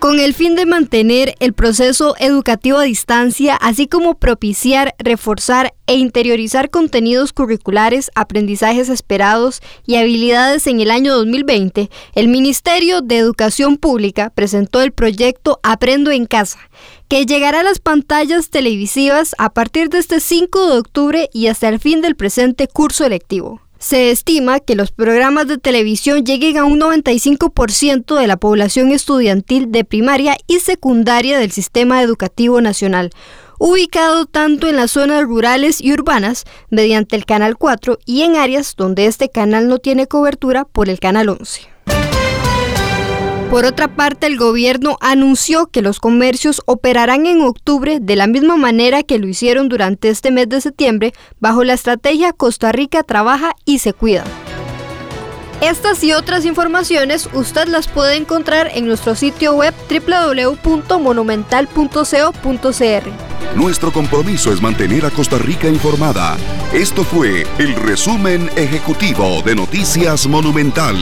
Con el fin de mantener el proceso educativo a distancia, así como propiciar, reforzar e interiorizar contenidos curriculares, aprendizajes esperados y habilidades en el año 2020, el Ministerio de Educación Pública presentó el proyecto Aprendo en Casa, que llegará a las pantallas televisivas a partir de este 5 de octubre y hasta el fin del presente curso electivo. Se estima que los programas de televisión lleguen a un 95% de la población estudiantil de primaria y secundaria del sistema educativo nacional, ubicado tanto en las zonas rurales y urbanas mediante el Canal 4 y en áreas donde este canal no tiene cobertura por el Canal 11. Por otra parte, el gobierno anunció que los comercios operarán en octubre de la misma manera que lo hicieron durante este mes de septiembre bajo la estrategia Costa Rica trabaja y se cuida. Estas y otras informaciones usted las puede encontrar en nuestro sitio web www.monumental.co.cr. Nuestro compromiso es mantener a Costa Rica informada. Esto fue el resumen ejecutivo de Noticias Monumental.